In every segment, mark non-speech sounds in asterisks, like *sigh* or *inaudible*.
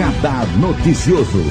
Radar Noticioso.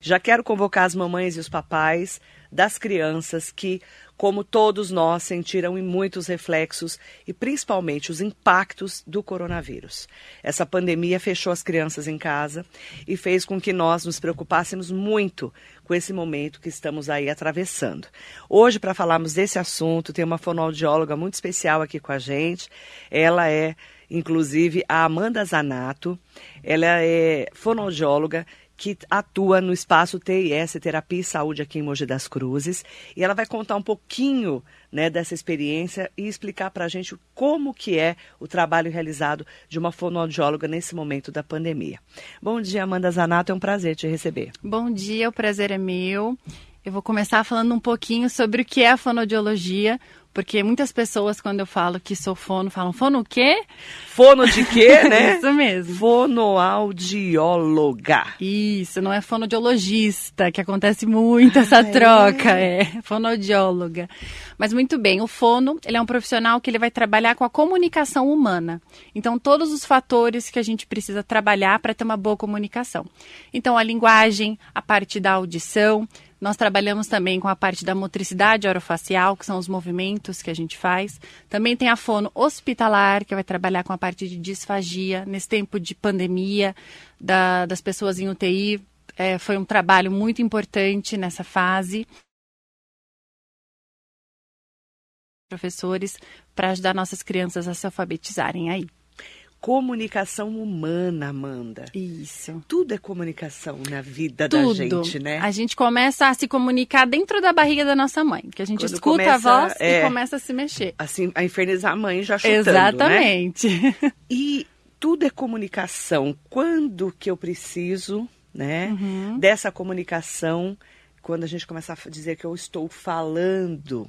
Já quero convocar as mamães e os papais das crianças que, como todos nós, sentiram em muitos reflexos e principalmente os impactos do coronavírus. Essa pandemia fechou as crianças em casa e fez com que nós nos preocupássemos muito com esse momento que estamos aí atravessando. Hoje, para falarmos desse assunto, tem uma fonoaudióloga muito especial aqui com a gente. Ela é, inclusive, a Amanda Zanato. Ela é fonoaudióloga que atua no espaço TIS, Terapia e Saúde aqui em Mogi das Cruzes. E ela vai contar um pouquinho né, dessa experiência e explicar para a gente como que é o trabalho realizado de uma fonoaudióloga nesse momento da pandemia. Bom dia, Amanda Zanato, é um prazer te receber. Bom dia, o prazer é meu. Eu vou começar falando um pouquinho sobre o que é a fonoaudiologia, porque muitas pessoas, quando eu falo que sou fono, falam, fono o quê? Fono de quê, *laughs* né? Isso mesmo. Fonoaudióloga. Isso, não é fonoaudiologista, que acontece muito essa Ah, troca, é, fonoaudióloga. Mas muito bem, o fono, ele é um profissional que ele vai trabalhar com a comunicação humana. Então, todos os fatores que a gente precisa trabalhar para ter uma boa comunicação. Então, a linguagem, a parte da audição, nós trabalhamos também com a parte da motricidade orofacial, que são os movimentos que a gente faz. Também tem a fono hospitalar, que vai trabalhar com a parte de disfagia. Nesse tempo de pandemia, da- das pessoas em UTI, é, foi um trabalho muito importante nessa fase. Professores, para ajudar nossas crianças a se alfabetizarem aí. Comunicação humana, Amanda. Isso. Tudo é comunicação na vida da Tudo. gente, né? A gente começa a se comunicar dentro da barriga da nossa mãe, que a gente Quando escuta começa, a voz é. e começa a se mexer. Assim, a infernizar a mãe já chutando, né? Exatamente. *laughs* E tudo é comunicação. Quando que eu preciso, né, Uhum. dessa comunicação, quando a gente começa a dizer que eu estou falando,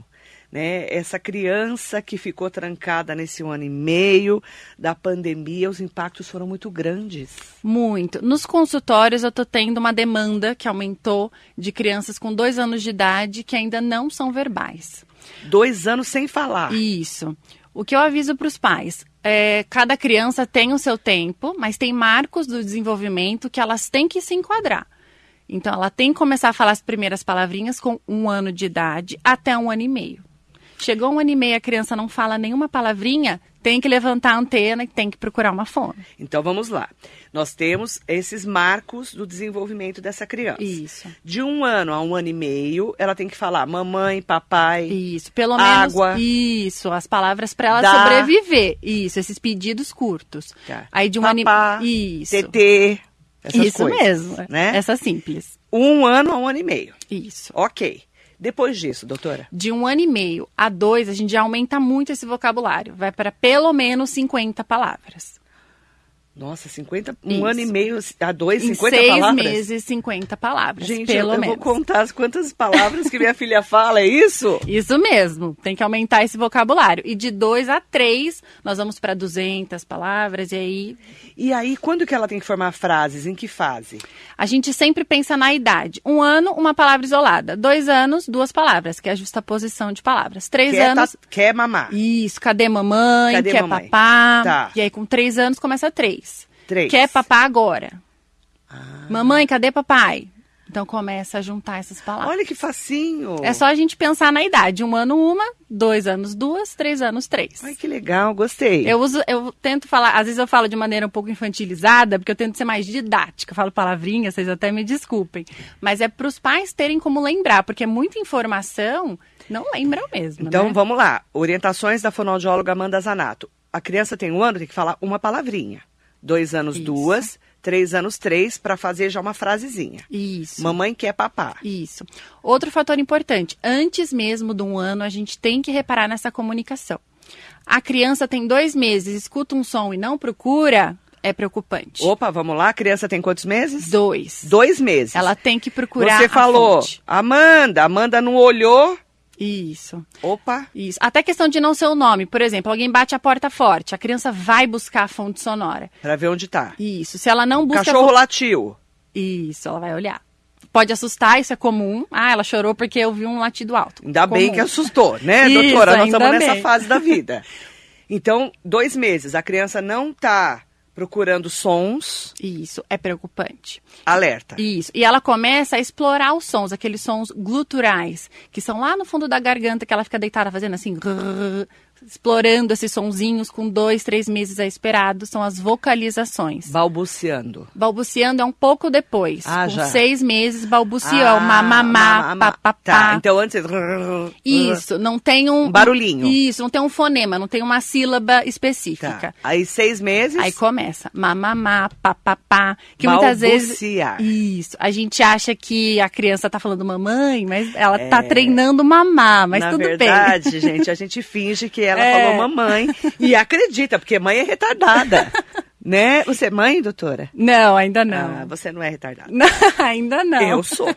né, essa criança que ficou trancada nesse ano e meio da pandemia, os impactos foram muito grandes. Muito. Nos consultórios eu tô tendo uma demanda que aumentou de crianças com dois anos de idade que ainda não são verbais. Dois anos sem falar. Isso. O que eu aviso para os pais é cada criança tem o seu tempo, mas tem marcos do desenvolvimento que elas têm que se enquadrar. Então, ela tem que começar a falar as primeiras palavrinhas com um ano de idade até um ano e meio. Chegou um ano e meio, a criança não fala nenhuma palavrinha, tem que levantar a antena e tem que procurar uma fono. Então vamos lá. Nós temos esses marcos do desenvolvimento dessa criança. Isso. De um ano a um ano e meio, ela tem que falar mamãe, papai. Isso, pelo menos Água. isso, as palavras para ela Dá. sobreviver. Isso, esses pedidos curtos. Tá. Aí de um ano e... Isso. TT, essas Isso coisas. mesmo. Né? Essa simples. Um ano a um ano e meio. Isso. Ok. Depois disso, doutora? De um ano e meio a dois, a gente já aumenta muito esse vocabulário. Vai para pelo menos 50 palavras. Nossa, 50, um Isso. ano e meio a dois, em 50 seis palavras? meses, 50 palavras. Gente, pelo eu, eu menos. vou contar as quantas palavras que minha *laughs* filha fala, é isso? Isso mesmo, tem que aumentar esse vocabulário. E de dois a três, nós vamos para 200 palavras, e aí E aí, quando que ela tem que formar frases? Em que fase? a gente sempre pensa na idade. Um ano, uma palavra isolada. Dois anos, duas palavras, que é a justaposição de palavras. Três Quer, anos, tá- quer mamar? isso, cadê mamãe, Cadê quer mamãe? papá. Tá. E aí com três anos começa três. Três. Quer papá agora. Ah. Mamãe, cadê papai? Então começa a juntar essas palavras. Olha que facinho. É só a gente pensar na idade. Um ano, uma, dois anos, duas, três anos, três. Ai, que legal, gostei. Eu uso, eu tento falar, às vezes eu falo de maneira um pouco infantilizada, porque eu tento ser mais didática, eu falo palavrinhas, vocês até me desculpem. Mas é para os pais terem como lembrar, porque é muita informação, não lembram mesmo. Então, né? vamos lá. Orientações da fonoaudióloga Amanda Zanato. A criança tem um ano, tem que falar uma palavrinha. Dois anos, Isso. duas. Três anos, três, para fazer já uma frasezinha. Isso. Mamãe quer papá. Isso. Outro fator importante, antes mesmo de um ano, a gente tem que reparar nessa comunicação. A criança tem dois meses, escuta um som e não procura, é preocupante. Opa, vamos lá. A criança tem quantos meses? Dois. Dois meses. Ela tem que procurar Você falou, fonte. Amanda. Amanda não olhou. Isso. Opa. Isso. Até questão de não ser o nome. Por exemplo, alguém bate a porta forte, a criança vai buscar a fonte sonora. Pra ver onde tá. Isso. Se ela não busca. Cachorro latiu. Isso, ela vai olhar. Pode assustar, isso é comum. Ah, ela chorou porque eu vi um latido alto. Ainda bem Comum. que assustou, né, *laughs* Isso, doutora? Nós estamos nessa bem. fase da vida. *laughs* Então, dois meses, a criança não tá procurando sons. Isso, é preocupante. Alerta. Isso. E ela começa a explorar os sons, aqueles sons gluturais, que são lá no fundo da garganta, que ela fica deitada fazendo assim, explorando esses sonzinhos com dois, três meses a esperado, são as vocalizações. Balbuciando. Balbuciando é um pouco depois. Ah, com já. seis meses, balbuciou, Ah, mamamá, mamamá. papapá. Tá, então antes... Isso, não tem um... Um barulhinho. Isso, não tem um fonema, não tem uma sílaba específica. Tá. Aí seis meses... Aí começa mamamá, papapá, que muitas vezes Balbuciar. isso, a gente acha que a criança tá falando mamãe, mas ela tá É. treinando mamar, mas Na tudo verdade, *laughs* gente, a gente finge que ela É. falou mamãe e acredita, porque mãe é retardada. *laughs* né? Você é mãe, doutora? Não, ainda Ah, não. você não é retardada. Não, *laughs* ainda não. Eu sou.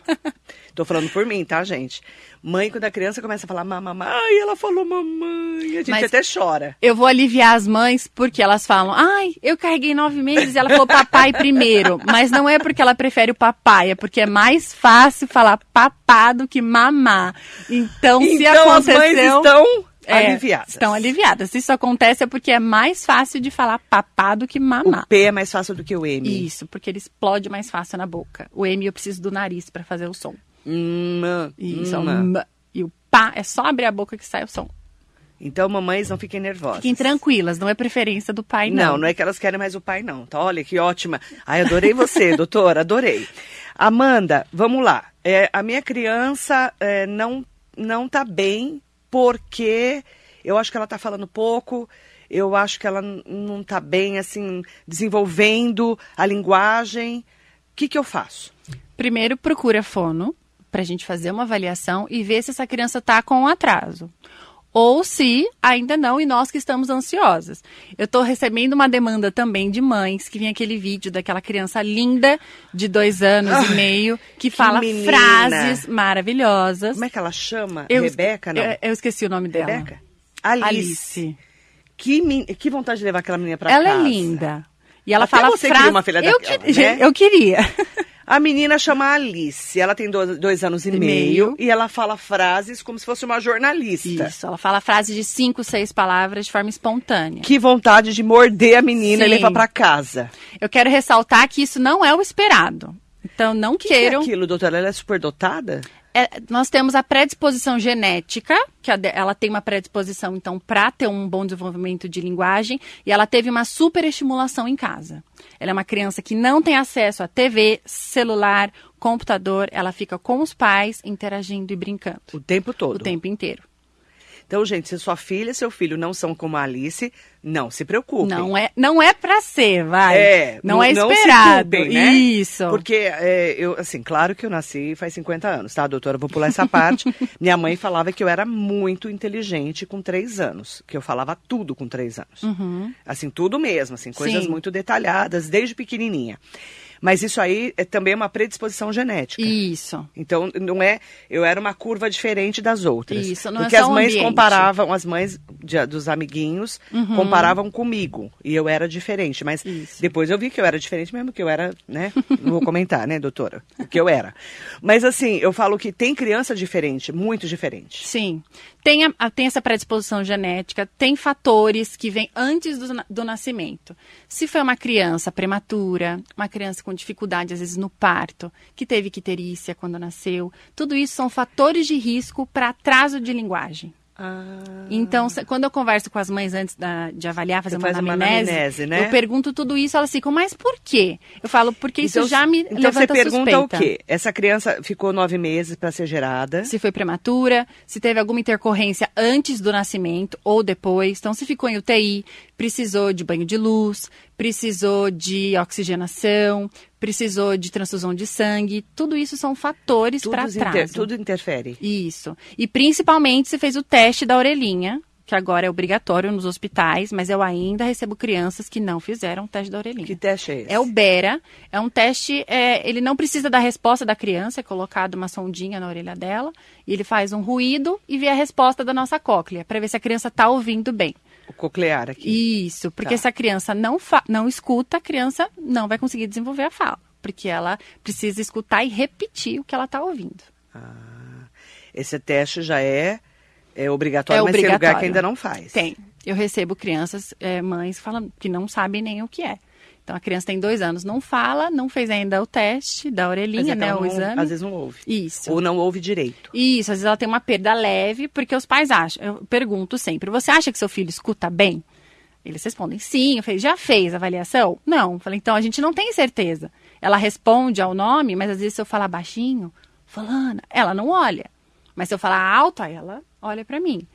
Tô falando por mim, tá, gente? Mãe, quando a criança começa a falar mamãe, ai, ela falou mamãe, a gente Mas- até chora. Eu vou aliviar as mães porque elas falam, ai, eu carreguei nove meses e ela falou papai primeiro. Mas não é porque ela prefere o papai, é porque é mais fácil falar papá do que mamar. Então, se então as aconteceu... mães estão É, aliviadas. Estão aliviadas. Se isso acontece é porque é mais fácil de falar papá do que mamar. O P é mais fácil do que o M. Isso, porque ele explode mais fácil na boca. O M eu preciso do nariz para fazer o som. Hum, Isso, é hum. M. E o pá é só abrir a boca que sai o som. Então, mamães, não fiquem nervosas. Fiquem tranquilas, não é preferência do pai, Não, não. não é que elas querem mais o pai, não. Tá, olha que ótima. Ai, adorei você, *laughs* doutora, adorei. Amanda, vamos lá. É, a minha criança é, não, não tá bem porque eu acho que ela tá falando pouco, eu acho que ela não tá bem, assim, desenvolvendo a linguagem. O que, que eu faço? Primeiro, procura fono para a gente fazer uma avaliação e ver se essa criança está com um atraso. Ou se ainda não, e nós que estamos ansiosas. Eu estou recebendo uma demanda também de mães, que vem aquele vídeo daquela criança linda de dois anos Ai, e meio, que, fala menina. frases maravilhosas. Como é que ela chama? Eu- Rebeca, não? Eu, eu esqueci o nome dela. Rebeca? Alice. Alice. Que, que vontade de levar aquela menina pra Ela casa. é linda. E ela Até fala você queria uma filha eu, daquela, que- né? *laughs* eu queria. A menina chama Alice, ela tem dois, dois anos e, E meio, meio. e ela fala frases como se fosse uma jornalista. Isso, ela fala frases de cinco, seis palavras de forma espontânea. Que vontade de morder a menina e Sim. levar pra casa. Eu quero ressaltar que isso não é o esperado. Então, não que, que é queiram. aquilo, doutora? Ela é superdotada? É, nós temos a predisposição genética, que ela tem uma predisposição, então, para ter um bom desenvolvimento de linguagem, e ela teve uma superestimulação em casa. Ela é uma criança que não tem acesso a TV, celular, computador, ela fica com os pais interagindo e brincando O tempo todo. o tempo inteiro. Então, gente, se sua filha e seu filho não são como a Alice, não se preocupem. Não é, não é para ser, vai. É, não, é não esperado. culpem, né? Isso. Porque, é, eu, assim, claro que eu nasci faz 50 anos, tá, doutora? Vou pular essa parte. *laughs* Minha mãe falava que eu era muito inteligente com três anos, que eu falava tudo com três anos. Assim, tudo mesmo, assim, coisas Sim. muito detalhadas, desde pequenininha. Mas isso aí é também uma predisposição genética. Isso. Então, não é. Eu era uma curva diferente das outras. Isso, não é Porque só as mães ambiente. comparavam, as mães de- dos amiguinhos comparavam comigo. E eu era diferente. Mas Isso. depois eu vi que eu era diferente mesmo, que eu era, né? Não vou comentar, né, doutora? O que eu era. Mas assim, eu falo que tem criança diferente, muito diferente. Sim. Tem, a- tem essa predisposição genética, tem fatores que vêm antes do, do nascimento. Se foi uma criança prematura, uma criança com dificuldade, às vezes, no parto, que teve quiterícia quando nasceu, tudo isso são fatores de risco para atraso de linguagem. Ah. Então, quando eu converso com as mães antes da- de avaliar, fazer uma faz uma anamnese, anamnese, né? eu pergunto tudo isso, elas ficam, mas por quê? Eu falo, porque isso Então, já me então levanta você pergunta suspeita. o quê? Essa criança ficou nove meses para ser gerada. se foi prematura, se teve alguma intercorrência antes do nascimento ou depois. Então, se ficou em UTI, precisou de banho de luz, precisou de oxigenação, precisou de transfusão de sangue. Tudo isso são fatores para Tudo, inter- atraso. tudo interfere. Isso. E principalmente se fez o teste da orelhinha, que agora é obrigatório nos hospitais, mas eu ainda recebo crianças que não fizeram o teste da orelhinha. Que teste é esse? É o Bera. É um teste, é, ele não precisa da resposta da criança, é colocado uma sondinha na orelha dela, e ele faz um ruído e vê a resposta da nossa cóclea, para ver se a criança está ouvindo bem. Coclear aqui. Isso, porque Tá. se a criança não, não escuta, a criança não vai conseguir desenvolver a fala, porque ela precisa escutar e repetir o que ela está ouvindo. Ah, esse teste já é, é obrigatório, É mas tem lugar obrigatório. que ainda não faz. Tem. Eu recebo crianças, é, mães, falam que não sabem nem o que é. Então a criança tem dois anos, não fala, não fez ainda o teste da orelhinha, é né? O exame. Às vezes não ouve. Isso. Ou não ouve direito. Isso, às vezes ela tem uma perda leve, porque os pais acham. Eu pergunto sempre: você acha que seu filho escuta bem? Eles respondem sim. Eu falei: já fez a avaliação? Não. Eu falei: então a gente não tem certeza. Ela responde ao nome, mas às vezes se eu falar baixinho, fulana, ela não olha. Mas se eu falar alto, ela olha para mim.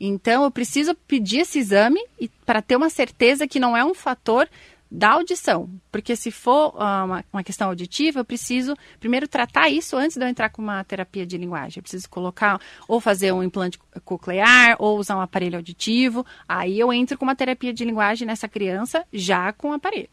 Então eu preciso pedir esse exame para ter uma certeza que não é um fator da audição. Porque se for ah, uma, uma questão auditiva, eu preciso primeiro tratar isso antes de eu entrar com uma terapia de linguagem. Eu preciso colocar, ou fazer um implante coclear, ou usar um aparelho auditivo. Aí eu entro com uma terapia de linguagem nessa criança já com o aparelho.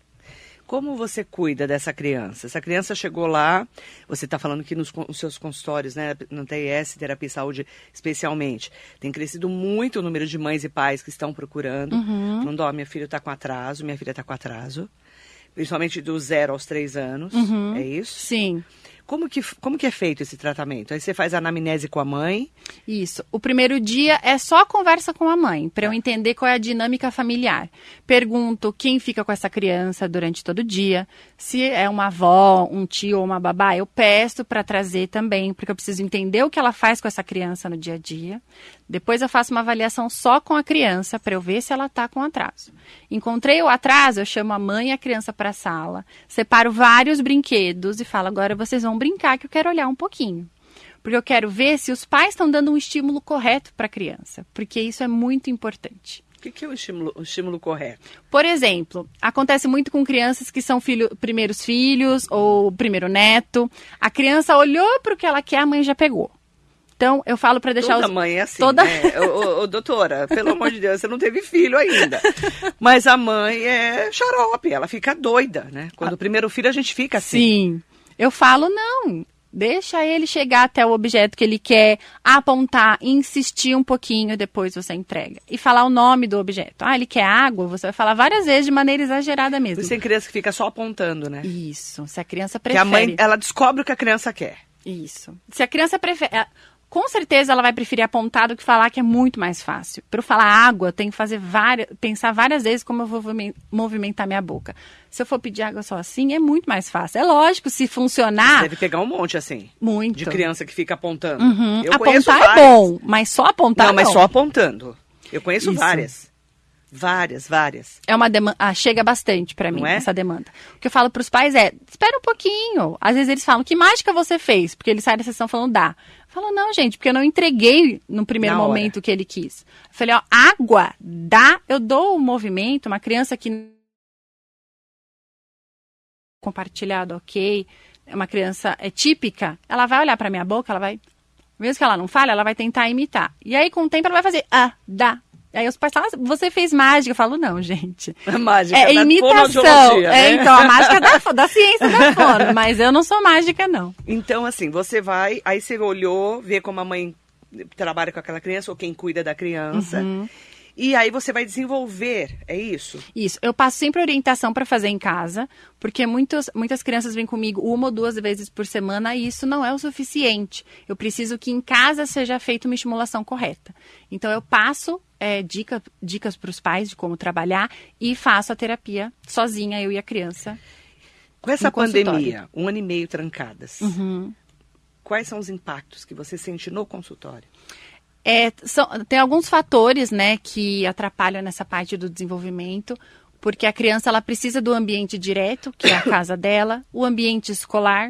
Como você cuida dessa criança? Essa criança chegou lá, você está falando que nos, nos seus consultórios, né, no TIS, Terapia e Saúde especialmente, tem crescido muito o número de mães e pais que estão procurando. Uhum. Falando, ó, minha filha está com atraso, minha filha está com atraso. Principalmente do zero aos três anos, Uhum. é isso? Sim. Como que, como que é feito esse tratamento? Aí você faz a anamnese com a mãe, Isso. O primeiro dia é só conversa com a mãe, para eu entender qual é a dinâmica familiar. Pergunto quem fica com essa criança durante todo o dia. Se é uma avó, um tio ou uma babá, eu peço para trazer também, porque eu preciso entender o que ela faz com essa criança no dia a dia. Depois eu faço uma avaliação só com a criança para eu ver se ela está com atraso. Encontrei o atraso, eu chamo a mãe e a criança para a sala, separo vários brinquedos e falo: agora vocês vão brincar que eu quero olhar um pouquinho. Porque eu quero ver se os pais estão dando um estímulo correto para a criança, porque isso é muito importante. o que, que é o estímulo, o estímulo correto? Por exemplo, acontece muito com crianças que são filho, primeiros filhos ou primeiro neto. A criança olhou para o que ela quer, a mãe já pegou. Então, eu falo para deixar Toda os mãe é assim, toda- né? Ô, doutora, pelo amor de Deus, você não teve filho ainda. Mas a mãe é xarope, ela fica doida, né? Quando o primeiro filho a gente fica assim. Sim. Eu falo, não. Deixa ele chegar até o objeto que ele quer, apontar, insistir um pouquinho, depois você entrega. E falar o nome do objeto. Ah, ele quer água? Você vai falar várias vezes de maneira exagerada mesmo. isso tem criança que fica só apontando, né? Isso. Se a criança prefere. a mãe, ela descobre o que a criança quer. Isso. Se a criança prefere. Com certeza ela vai preferir apontar do que falar, que é muito mais fácil. Para eu falar água, eu tenho que fazer várias, pensar várias vezes como eu vou movi- movimentar minha boca. Se eu for pedir água só assim, é muito mais fácil. É lógico, se funcionar, Deve pegar um monte assim. muito. De criança que fica apontando. Uhum. Apontar é várias. bom, mas só apontar Não, mas não. só apontando. Eu conheço Isso. várias. Várias, várias. É uma demanda. Ah, chega bastante pra mim é? essa demanda. O que eu falo pros pais é: espera um pouquinho. Às vezes eles falam: que mágica você fez? Porque eles saem da sessão falando dá. Eu falo: não, gente, porque eu não entreguei no primeiro Na hora. momento o que ele quis. Eu falei: ó, água, dá. Eu dou o movimento. Uma criança que. Compartilhado, ok. É uma criança é típica. Ela vai olhar pra minha boca, ela vai. Mesmo que ela não fale, ela vai tentar imitar. E aí, com o tempo, ela vai fazer ah, dá. Aí os pais falam, "Ah, você fez mágica. Eu falo, não, gente. A *laughs* mágica É da imitação. fonoaudiologia, É, né? então, a mágica da, *laughs* da ciência da fono. Mas eu não sou mágica, não. Então, assim, você vai, aí você olhou, vê como a mãe trabalha com aquela criança, ou quem cuida da criança. Uhum. E aí você vai desenvolver, é isso? Isso. Eu passo sempre orientação para fazer em casa, porque muitos, muitas crianças vêm comigo uma ou duas vezes por semana e isso não é o suficiente. Eu preciso que em casa seja feita uma estimulação correta. Então, eu passo é, dica, dicas para os pais de como trabalhar e faço a terapia sozinha, eu e a criança. Com essa pandemia, um ano e meio trancadas, Uhum. quais são os impactos que você sente no consultório? É, são- tem alguns fatores, né, que atrapalham nessa parte do desenvolvimento, porque a criança ela precisa do ambiente direto, que é a *coughs* casa dela, o ambiente escolar,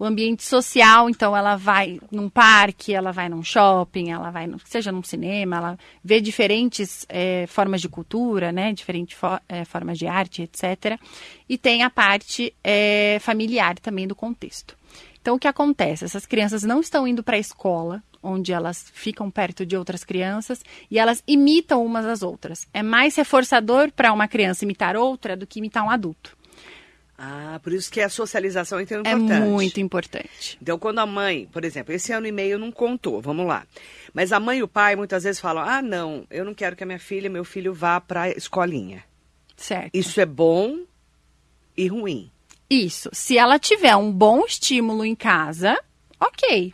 o ambiente social, então ela vai num parque, ela vai num shopping, ela vai, no, seja num cinema, ela vê diferentes é, formas de cultura, né, diferentes é, formas de arte, etc. E tem a parte é, familiar também do contexto. Então, o que acontece? Essas crianças não estão indo para a escola, onde elas ficam perto de outras crianças e elas imitam umas às outras. É mais reforçador para uma criança imitar outra do que imitar um adulto. Ah, por isso que a socialização é tão É importante. muito importante. Então, quando a mãe, por exemplo, esse ano e meio não contou, vamos lá. Mas a mãe e o pai muitas vezes falam: ah, não, eu não quero que a minha filha, meu filho vá para a escolinha. Certo. Isso é bom e ruim. Isso. Se ela tiver um bom estímulo em casa, ok.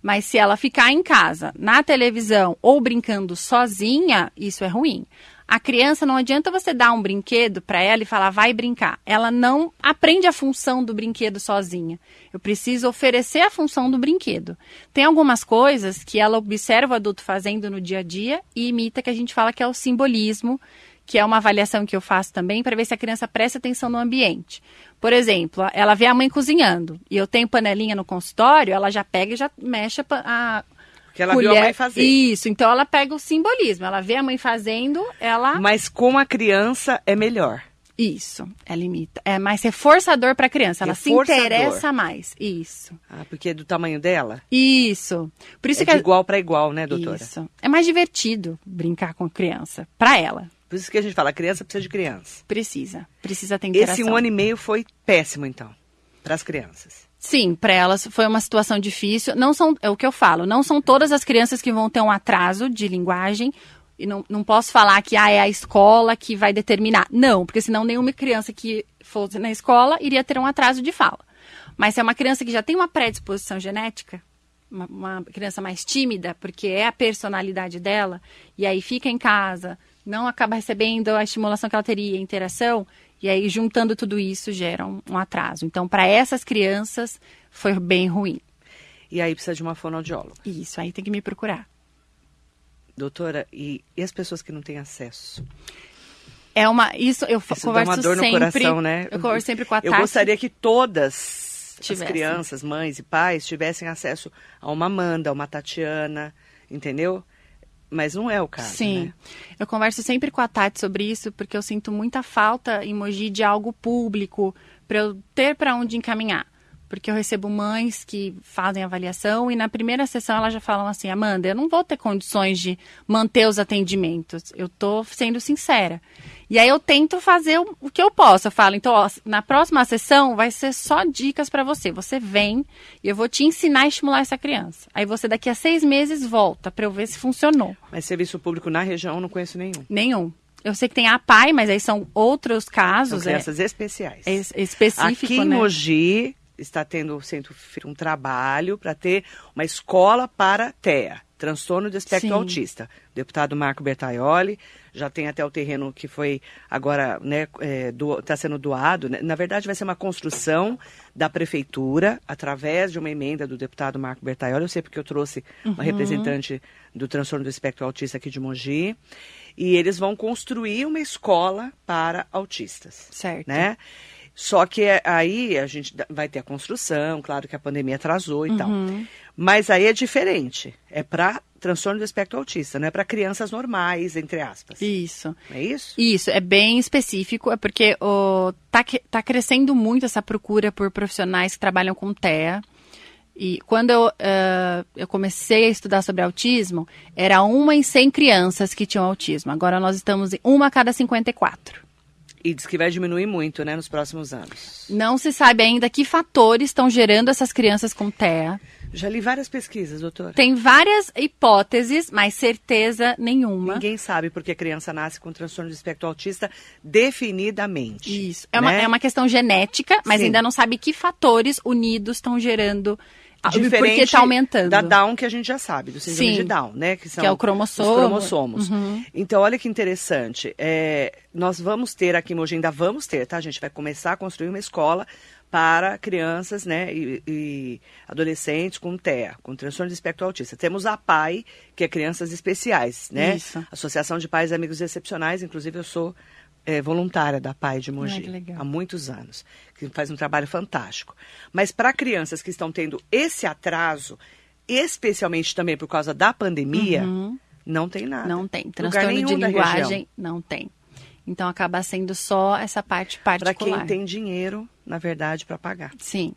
Mas se ela ficar em casa, na televisão ou brincando sozinha, isso é ruim. A criança não adianta você dar um brinquedo para ela e falar vai brincar. Ela não aprende a função do brinquedo sozinha. Eu preciso oferecer a função do brinquedo. Tem algumas coisas que ela observa o adulto fazendo no dia a dia e imita que a gente fala que é o simbolismo, que é uma avaliação que eu faço também para ver se a criança presta atenção no ambiente. Por exemplo, ela vê a mãe cozinhando e eu tenho panelinha no consultório, ela já pega e já mexe a, que ela colher. viu a mãe fazer. Isso, então ela pega o simbolismo. Ela vê a mãe fazendo, ela. Mas com a criança é melhor. Isso, ela imita. É mais reforçador para a criança. Ela Reforçador. se interessa mais. Isso. Ah, porque é do tamanho dela? Isso. Por isso é que de a- igual para igual, né, doutora? Isso. É mais divertido brincar com criança. Para ela. Por isso que a gente fala, criança precisa de criança. Precisa. Precisa ter interação. Esse um ano e meio foi péssimo, então, para as crianças. Sim, para elas foi uma situação difícil. Não são, é o que eu falo, não são todas as crianças que vão ter um atraso de linguagem. E não, não posso falar que ah, é a escola que vai determinar. Não, porque senão nenhuma criança que fosse na escola iria ter um atraso de fala. Mas se é uma criança que já tem uma predisposição genética, uma, uma criança mais tímida, porque é a personalidade dela, e aí fica em casa, não acaba recebendo a estimulação que ela teria, a interação, e aí juntando tudo isso gera um, um atraso. Então, para essas crianças, foi bem ruim. E aí precisa de uma fonoaudióloga. Isso, aí tem que me procurar. Doutora, e, e as pessoas que não têm acesso? É uma. Isso eu Isso dá converso uma dor no sempre. coração, né? Eu converso sempre com a Eu Tati. gostaria que todas as Tivessem. crianças, mães e pais tivessem acesso a uma Amanda, a uma Tatiana, entendeu? Mas não é o caso, Sim. né? Eu converso sempre com a Tati sobre isso, porque eu sinto muita falta em Mogi de algo público, para eu ter para onde encaminhar. Porque eu recebo mães que fazem avaliação e na primeira sessão elas já falam assim: Amanda, eu não vou ter condições de manter os atendimentos. Eu tô sendo sincera. E aí eu tento fazer o, o que eu posso. Eu falo, então, ó, na próxima sessão vai ser só dicas para você. Você vem e eu vou te ensinar a estimular essa criança. Aí você daqui a seis meses volta para eu ver se funcionou. Mas serviço público na região eu não conheço nenhum. Nenhum. Eu sei que tem a PAI, mas aí são outros São casos. é- crianças especiais. é, es- específico, Aqui em né? Mogi está tendo sendo feito um trabalho para ter uma escola para TEA, transtorno do espectro Sim. autista. O deputado Marco Bertaioli já tem até o terreno que foi agora, né, está sendo doado. né? Na verdade, vai ser uma construção da prefeitura através de uma emenda do deputado Marco Bertaioli. Eu sei porque eu trouxe uma Uhum. representante do transtorno do espectro autista aqui de Mogi. E eles vão construir uma escola para autistas Certo. né? Só que é- aí a gente vai ter a construção, claro que a pandemia atrasou e tal. Uhum. Mas aí é diferente. É para transtorno do espectro autista, não é para crianças normais, entre aspas. Isso. É isso? Isso, é bem específico, é porque o, tá, tá crescendo muito essa procura por profissionais que trabalham com TEA. E quando eu, eh, eu comecei a estudar sobre autismo, era uma em 100 crianças que tinham autismo. Agora nós estamos em uma a cada 54. E diz que vai diminuir muito, né, nos próximos anos. Não se sabe ainda que fatores estão gerando essas crianças com TEA. Já li várias pesquisas, doutora. Tem várias hipóteses, mas certeza nenhuma. Ninguém sabe porque a criança nasce com transtorno do espectro autista definidamente. Isso. É, uma, né? é uma questão genética, mas Sim. ainda não sabe que fatores unidos estão gerando. Ah, Diferente porque está aumentando. da Down que a gente já sabe, do síndrome Sim. de Down, né? Que, são Que é o cromossomo. Os cromossomos. Uhum. Então, olha que interessante. é, nós vamos ter aqui em Mogi, ainda vamos ter, tá? A gente vai começar a construir uma escola para crianças, né, e, e adolescentes com TEA, com transtorno de espectro autista. Temos a PAI, que é Crianças Especiais, né? Isso. Associação de Pais e Amigos Excepcionais, inclusive eu sou é, voluntária da PAI de Mogi legal. há muitos anos, que faz um trabalho fantástico. Mas para crianças que estão tendo esse atraso, especialmente também por causa da pandemia, não tem nada. Uhum. Não tem. Transtorno de linguagem, não tem. Então acaba sendo só essa parte Para particular. quem tem dinheiro, na verdade, para pagar. Sim.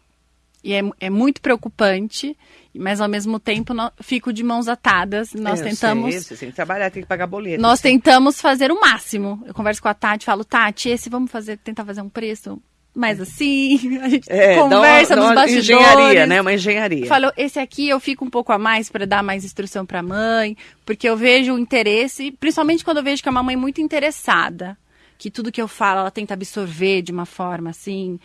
E é, é muito preocupante, mas ao mesmo tempo fico de mãos atadas. Nós É, eu tentamos. sei, você tem que trabalhar, tem que pagar boleto. Nós tentamos fazer o máximo. Eu converso com a Tati, falo, Tati, esse vamos fazer, tentar fazer um preço mais assim. *laughs* A gente É, dá uma- conversa dá nos uma bastidores. engenharia, né? Uma engenharia. Falou, esse aqui eu fico um pouco a mais para dar mais instrução para a mãe, porque eu vejo o interesse, principalmente quando eu vejo que é uma mãe muito interessada, que tudo que eu falo ela tenta absorver de uma forma assim.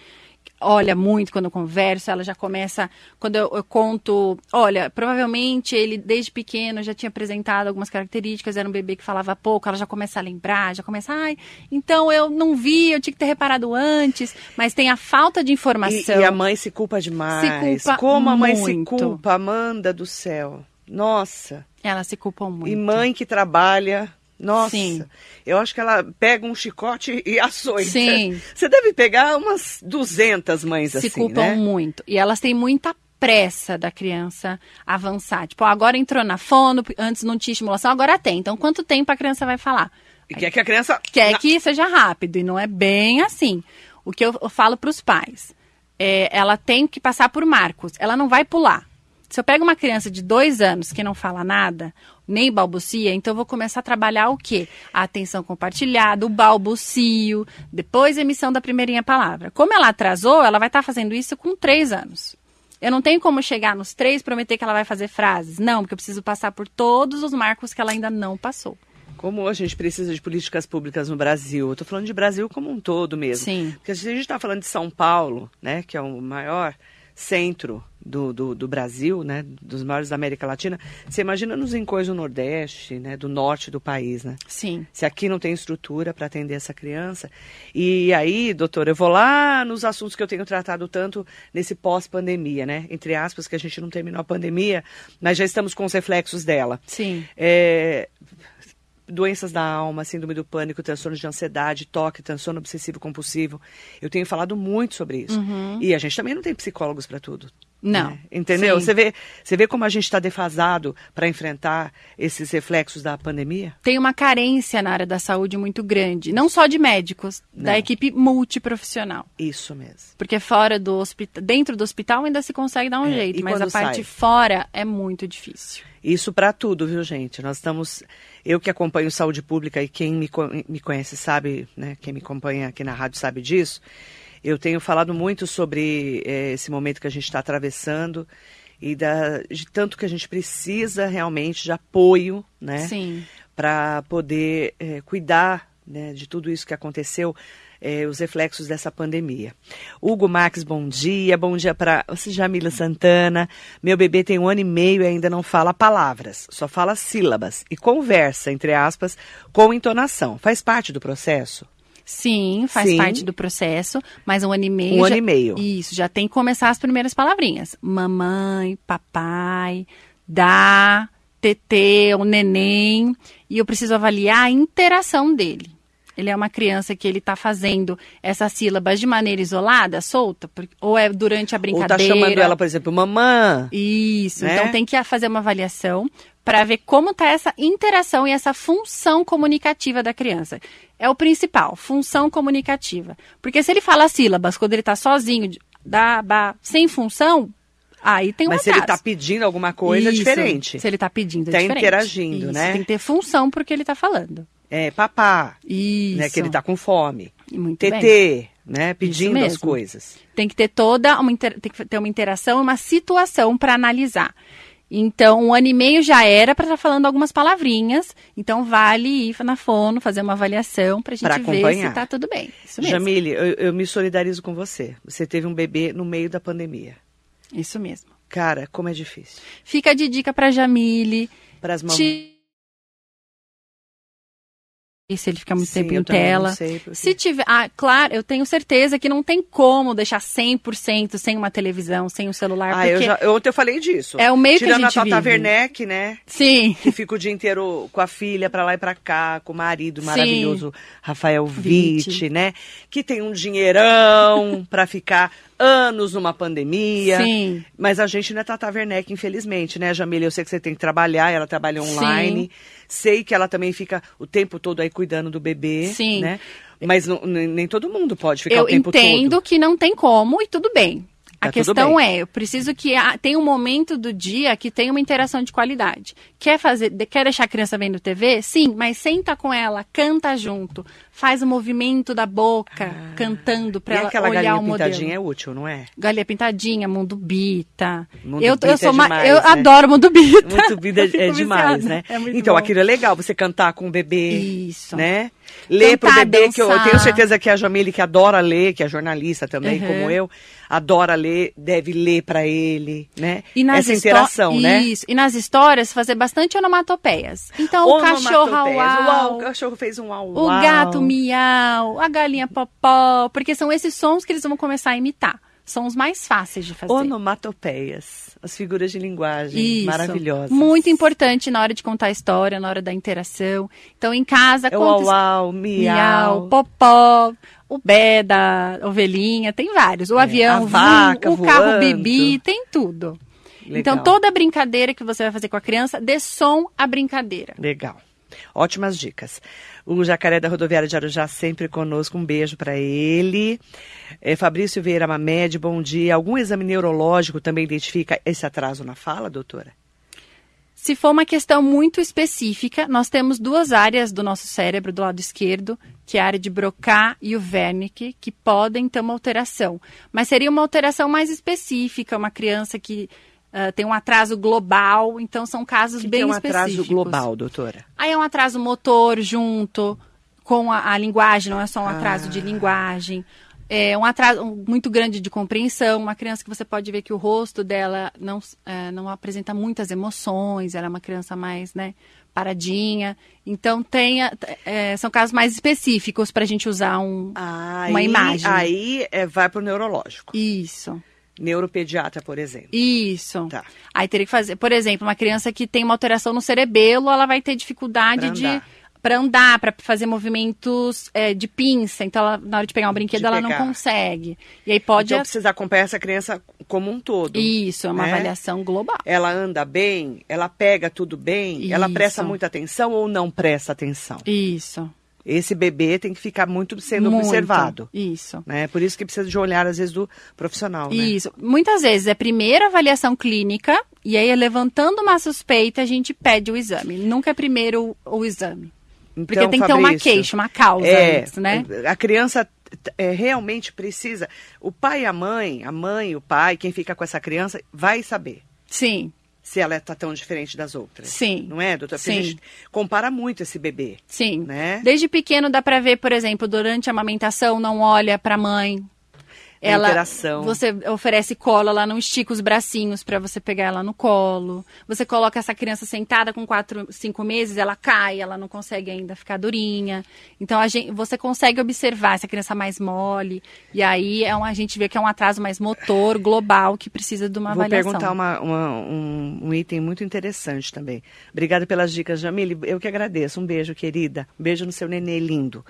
Olha muito quando eu converso, ela já começa, quando eu, eu, conto, olha, provavelmente ele desde pequeno já tinha apresentado algumas características, era um bebê que falava pouco, ela já começa a lembrar, já começa, ai, então eu não vi, eu tinha que ter reparado antes, mas tem a falta de informação. E, e a mãe se culpa demais. Se culpa Como a mãe muito. se culpa, Amanda do céu. Nossa. Ela se culpa muito. E mãe que trabalha nossa, Sim. eu acho que ela pega um chicote e açoita. Sim. Você deve pegar umas 200 mães Se assim, Se culpam né? muito. E elas têm muita pressa da criança avançar. Tipo, agora entrou na fono, antes não tinha estimulação, agora tem. Então, quanto tempo a criança vai falar? E quer que a criança... Quer que seja rápido, e não é bem assim. O que eu, eu falo para os pais, é, ela tem que passar por marcos. Ela não vai pular. Se eu pego uma criança de dois anos que não fala nada, nem balbucia, então eu vou começar a trabalhar o quê? A atenção compartilhada, o balbucio, depois a emissão da primeirinha palavra. Como ela atrasou, ela vai estar tá fazendo isso com três anos. Eu não tenho como chegar nos três e prometer que ela vai fazer frases. Não, porque eu preciso passar por todos os marcos que ela ainda não passou. Como a gente precisa de políticas públicas no Brasil? Eu estou falando de Brasil como um todo mesmo. Sim. Porque se a gente está falando de São Paulo, né, que é o maior centro do, do, do, Brasil, né, dos maiores da América Latina, você imagina nos encores do Nordeste, né, do norte do país, né? Sim. Se aqui não tem estrutura para atender essa criança. E aí, doutora, eu vou lá nos assuntos que eu tenho tratado tanto nesse pós-pandemia, né? Entre aspas, que a gente não terminou a pandemia, mas já estamos com os reflexos dela. Sim. É, doenças da alma, síndrome do pânico, transtorno de ansiedade, toque, transtorno obsessivo compulsivo. Eu tenho falado muito sobre isso. Uhum. E a gente também não tem psicólogos para tudo. Não. Né? Entendeu? Você vê, você vê como a gente está defasado para enfrentar esses reflexos da pandemia? Tem uma carência na área da saúde muito grande, não só de médicos, não. da equipe multiprofissional. Isso mesmo. Porque fora do hospital, dentro do hospital ainda se consegue dar um é, jeito, mas a parte sai? fora é muito difícil. Isso para tudo, viu, gente? Nós estamos. Eu que acompanho saúde pública e quem me, me conhece sabe, né? Quem me acompanha aqui na rádio sabe disso. Eu tenho falado muito sobre é, esse momento que a gente está atravessando e da, de tanto que a gente precisa realmente de apoio, né? Sim. Para poder é, cuidar né, de tudo isso que aconteceu, é, os reflexos dessa pandemia. Hugo Max, bom dia. Bom dia para Jamila Santana. Meu bebê tem um ano e meio e ainda não fala palavras, só fala sílabas e conversa, entre aspas, com entonação. Faz parte do processo? Sim, faz Sim. parte do processo, mas um ano e meio. Um já, ano e meio. Isso, já tem que começar as primeiras palavrinhas. Mamãe, papai, dá, tetê, o neném. E eu preciso avaliar a interação dele. Ele é uma criança que ele está fazendo essas sílabas de maneira isolada, solta, ou é durante a brincadeira. Ou tá chamando ela, por exemplo, mamã. Isso, né? então tem que fazer uma avaliação para ver como está essa interação e essa função comunicativa da criança. É o principal, função comunicativa. Porque se ele fala sílabas quando ele está sozinho, da, ba, sem função, aí tem um Mas atraso. se ele está pedindo alguma coisa, é Isso, é diferente. Se ele está pedindo, é tá diferente. interagindo, Isso, né? Tem que ter função porque ele está falando. É, papá. Isso. Né, que ele está com fome. Muito TT, bem. né? Pedindo as coisas. Tem que ter toda uma, tem que ter uma interação, uma situação para analisar. Então, um ano e meio já era para estar tá falando algumas palavrinhas. Então, vale ir na fono, fazer uma avaliação para a gente ver se está tudo bem. Isso mesmo. Jamile, eu, eu, me solidarizo com você. Você teve um bebê no meio da pandemia. Isso mesmo. Cara, como é difícil. Fica de dica para Jamile. Para as mamães se ele fica muito Sim, tempo em tela. Se tiver, ah, claro, eu tenho certeza que não tem como deixar 100% sem uma televisão, sem um celular. Ah, eu já, ontem eu falei disso. É o meio Tirando que a gente a Tata vive. Werneck, né? Sim. Que fica o dia inteiro com a filha pra lá e pra cá, com o marido maravilhoso Rafael Witt, né? Que tem um dinheirão pra ficar anos numa pandemia. Sim. Mas a gente não é Tata Werneck, infelizmente, né, Jamila? Eu sei que você tem que trabalhar, ela trabalha online. Sim. Sei que ela também fica o tempo todo aí cuidando do bebê. Sim. Né? Mas não, nem todo mundo pode ficar Eu o tempo todo. Eu entendo que não tem como e tudo bem. A questão é, eu preciso que a, tenha um momento do dia que tenha uma interação de qualidade. Quer fazer, quer deixar a criança vendo TV? Sim, mas senta com ela, canta junto, faz o movimento da boca, ah, cantando para ela aquela olhar o modelo. pintadinha é útil, não é? Galinha pintadinha, Mundo Bita. Mundo eu, Bita eu sou é demais, eu né? adoro Mundo Bita. Muito vida é, *laughs* é demais, né? É então, bom. aquilo é legal, você cantar com o bebê. Isso. Né? Ler pro Cantar, bebê, que eu, eu tenho dançar. certeza que a Jamile, que adora ler, que é jornalista também, Uhum. como eu, adora ler, deve ler para ele, né? E nas Essa interação, né? Isso. E nas histórias fazer bastante onomatopeias. Então, o cachorro au, Uau, au, o cachorro fez um uau, o gato miau, a galinha popó, porque são esses sons que eles vão começar a imitar. São os mais fáceis de fazer. Onomatopeias, as figuras de linguagem Isso. maravilhosas. Muito importante na hora de contar a história, na hora da interação. Então, em casa, É conta uau, miau. miau, popó, o bé da ovelhinha, tem vários. O avião, É, a vum, vaca o carro voando. bibi, tem tudo. Legal. Então, toda brincadeira que você vai fazer com a criança, dê som à brincadeira. Legal. Ótimas dicas. O Jacaré da Rodoviária de Arujá sempre conosco. Um beijo para ele. É, Fabrício Vieira Mamed, bom dia. Algum exame neurológico também identifica esse atraso na fala, doutora? Se for uma questão muito específica, nós temos duas áreas do nosso cérebro do lado esquerdo, que é a área de Broca e o Wernicke, que podem ter uma alteração. Mas seria uma alteração mais específica, uma criança que ah, tem um atraso global, então são casos Que bem é um específicos. atraso global, doutora? Aí é um atraso motor junto com a, a linguagem, não é só um atraso de Ah. linguagem. É um atraso muito grande de compreensão. Uma criança que você pode ver que o rosto dela não, é, não apresenta muitas emoções, ela é uma criança mais, né, paradinha. Então, tenha, é, são casos mais específicos para a gente usar um, Aí, uma imagem. Aí é, vai para o neurológico. Isso. Neuropediatra, por exemplo. Isso. Tá. Aí teria que fazer, por exemplo, uma criança que tem uma alteração no cerebelo, ela vai ter dificuldade de para andar, para fazer movimentos é, de pinça. Então, ela, na hora de pegar um brinquedo, De ela não pegar. consegue. E aí pode Então precisa acompanhar essa criança como um todo. isso, é uma né? avaliação global. Ela anda bem, ela pega tudo bem, ela Isso. presta muita atenção ou não presta atenção. Isso. Esse bebê tem que ficar muito sendo Muito. observado. Isso. Né? Por isso que precisa de olhar, às vezes, do profissional. Né? Isso. Muitas vezes é primeiro a avaliação clínica e aí levantando uma suspeita a gente pede o exame. Nunca é primeiro o, o exame. Porque Então, tem que ter uma queixa, uma causa é, antes, né? A criança é, realmente precisa. O pai e a mãe, a mãe e o pai, quem fica com essa criança, vai saber Sim, se ela está tão diferente das outras. Sim. Não é, doutora? Porque Sim. a gente compara muito esse bebê. sim. Né? Desde pequeno dá pra ver, por exemplo, durante a amamentação não olha pra mãe. Ela, interação. Você oferece colo, ela não estica os bracinhos pra você pegar ela no colo. Você coloca essa criança sentada com quatro, cinco meses, ela cai, ela não consegue ainda ficar durinha. Então a gente, você consegue observar essa criança mais mole. E aí é um, a gente vê que é um atraso mais motor, global, que precisa de uma Vou avaliação. perguntar uma- uma- um, um item muito interessante também. Obrigada pelas dicas, Jamile. Eu que agradeço. Um beijo, querida. Um beijo no seu nenê lindo.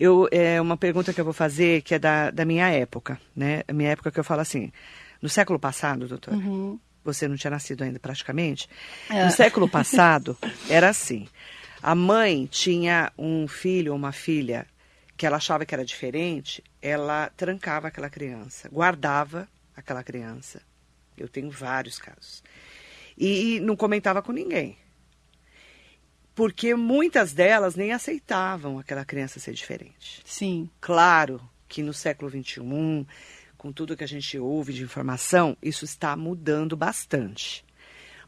Eu, é uma pergunta que eu vou fazer que é da, da minha época, né? A minha época que eu falo assim, no século passado, doutora, você não tinha nascido ainda praticamente, É. no século passado era assim, a mãe tinha um filho ou uma filha que ela achava que era diferente, ela trancava aquela criança, guardava aquela criança. Eu tenho vários casos. E não comentava com ninguém. Porque muitas delas nem aceitavam aquela criança ser diferente. Sim. Claro que no século XXI, com tudo que a gente ouve de informação, isso está mudando bastante.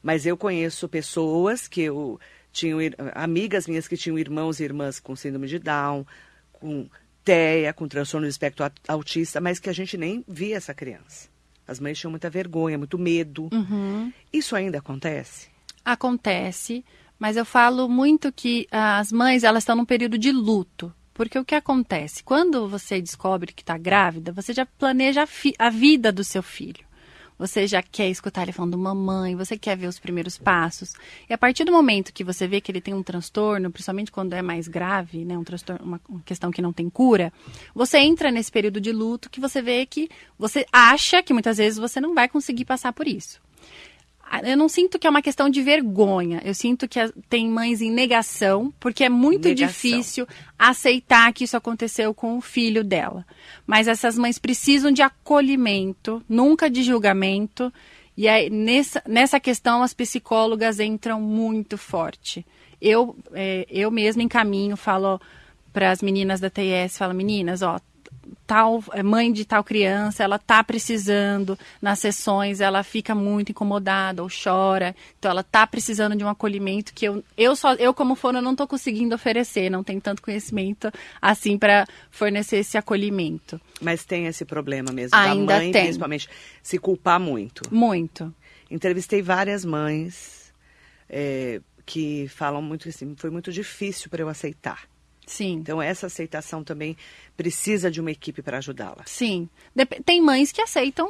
Mas eu conheço pessoas que eu tinham ir- amigas minhas que tinham irmãos e irmãs com síndrome de Down, com TEA, com transtorno do espectro aut- autista, mas que a gente nem via essa criança. As mães tinham muita vergonha, muito medo. Uhum. Isso ainda acontece? Acontece, mas eu falo muito que ah, as mães elas estão num período de luto. Porque o que acontece? Quando você descobre que está grávida, você já planeja a, a vida do seu filho. Você já quer escutar ele falando mamãe, você quer ver os primeiros passos. E a partir do momento que você vê que ele tem um transtorno, principalmente quando é mais grave, né, um transtorno, uma questão que não tem cura, você entra nesse período de luto que você vê que você acha que muitas vezes você não vai conseguir passar por isso. Eu não sinto que é uma questão de vergonha. Eu sinto que tem mães em negação, porque é muito negação. difícil aceitar que isso aconteceu com o filho dela. Mas essas mães precisam de acolhimento, nunca de julgamento. E aí, nessa, nessa questão, as psicólogas entram muito forte. Eu, é, eu mesma encaminho, falo para as meninas da TS, falo, meninas, ó, tal mãe de tal criança, ela tá precisando nas sessões, ela fica muito incomodada ou chora, então ela tá precisando de um acolhimento que eu, eu só eu como fono não tô conseguindo oferecer, não tenho tanto conhecimento assim para fornecer esse acolhimento. Mas tem esse problema mesmo Ainda da mãe, tem. principalmente se culpar muito. Muito. Entrevistei várias mães é, que falam muito assim, foi muito difícil para eu aceitar Sim. Então, essa aceitação também precisa de uma equipe para ajudá-la. Sim. Tem mães que aceitam,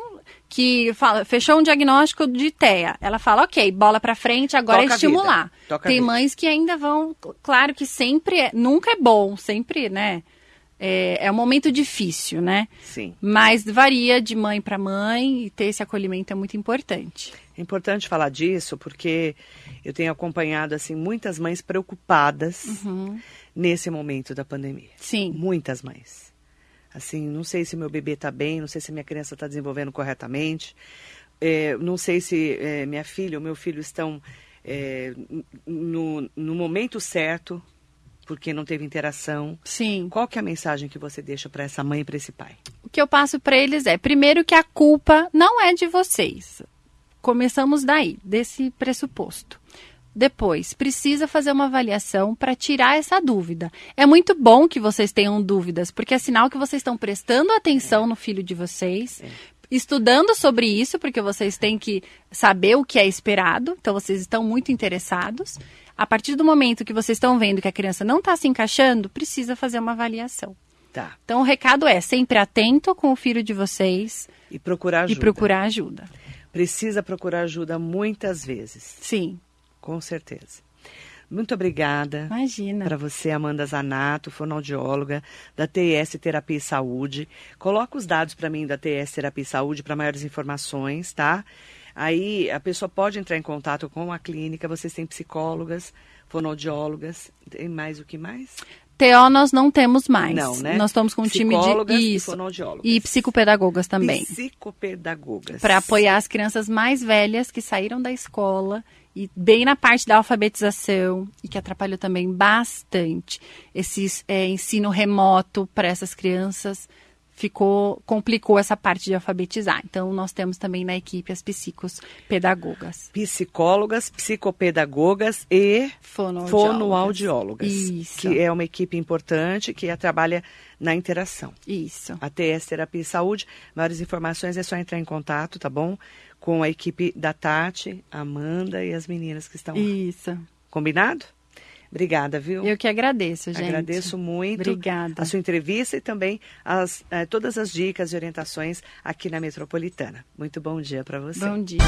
que fala, fechou um diagnóstico de TEA. Ela fala, ok, bola para frente, agora Toca é estimular. Tem mães que ainda vão, claro que sempre, é, nunca é bom, sempre, né? É, é um momento difícil, né? Sim. Mas varia de mãe para mãe e ter esse acolhimento é muito importante. É importante falar disso porque eu tenho acompanhado assim muitas mães preocupadas uhum. Nesse momento da pandemia. Sim. Muitas mães. Assim, não sei se meu bebê está bem, não sei se minha criança está desenvolvendo corretamente, é, não sei se é, minha filha ou meu filho estão é, no, no momento certo porque não teve interação. Sim. Qual que é a mensagem que você deixa para essa mãe e para esse pai? O que eu passo para eles é, primeiro que a culpa não é de vocês. Começamos daí, desse pressuposto. Depois, precisa fazer uma avaliação para tirar essa dúvida. É muito bom que vocês tenham dúvidas, porque é sinal que vocês estão prestando atenção é. no filho de vocês, é. estudando sobre isso, porque vocês têm que saber o que é esperado, então vocês estão muito interessados. A partir do momento que vocês estão vendo que a criança não está se encaixando, precisa fazer uma avaliação. Tá. Então o recado é sempre atento com o filho de vocês e procurar ajuda. E procurar ajuda. Precisa procurar ajuda muitas vezes. Sim. Com certeza. Muito obrigada. Imagina. Para você, Amanda Zanato, fonoaudióloga da TS Terapia e Saúde. Coloca os dados para mim da TS Terapia e Saúde para maiores informações, tá? Aí a pessoa pode entrar em contato com a clínica, vocês têm psicólogas, fonoaudiólogas, tem mais o que mais? TO nós não temos mais. Não, né? Nós estamos com um time de isso, e. E psicopedagogas também. Psicopedagogas. Para apoiar as crianças mais velhas que saíram da escola e bem na parte da alfabetização e que atrapalhou também bastante esse é, ensino remoto para essas crianças ficou complicou essa parte de alfabetizar. Então nós temos também na equipe as psicos pedagogas, psicólogas, psicopedagogas e fonoaudiólogas, fonoaudiólogas Isso. que é uma equipe importante que trabalha na interação. Isso. A TS Terapia e Saúde. Maiores informações é só entrar em contato, tá bom? Com a equipe da Tati, Amanda e as meninas que estão lá. Isso. Combinado? Obrigada, viu? Eu que agradeço, gente. Agradeço muito Obrigada. a sua entrevista e também as, eh, todas as dicas e orientações aqui na Metropolitana. Muito bom dia para você. Bom dia.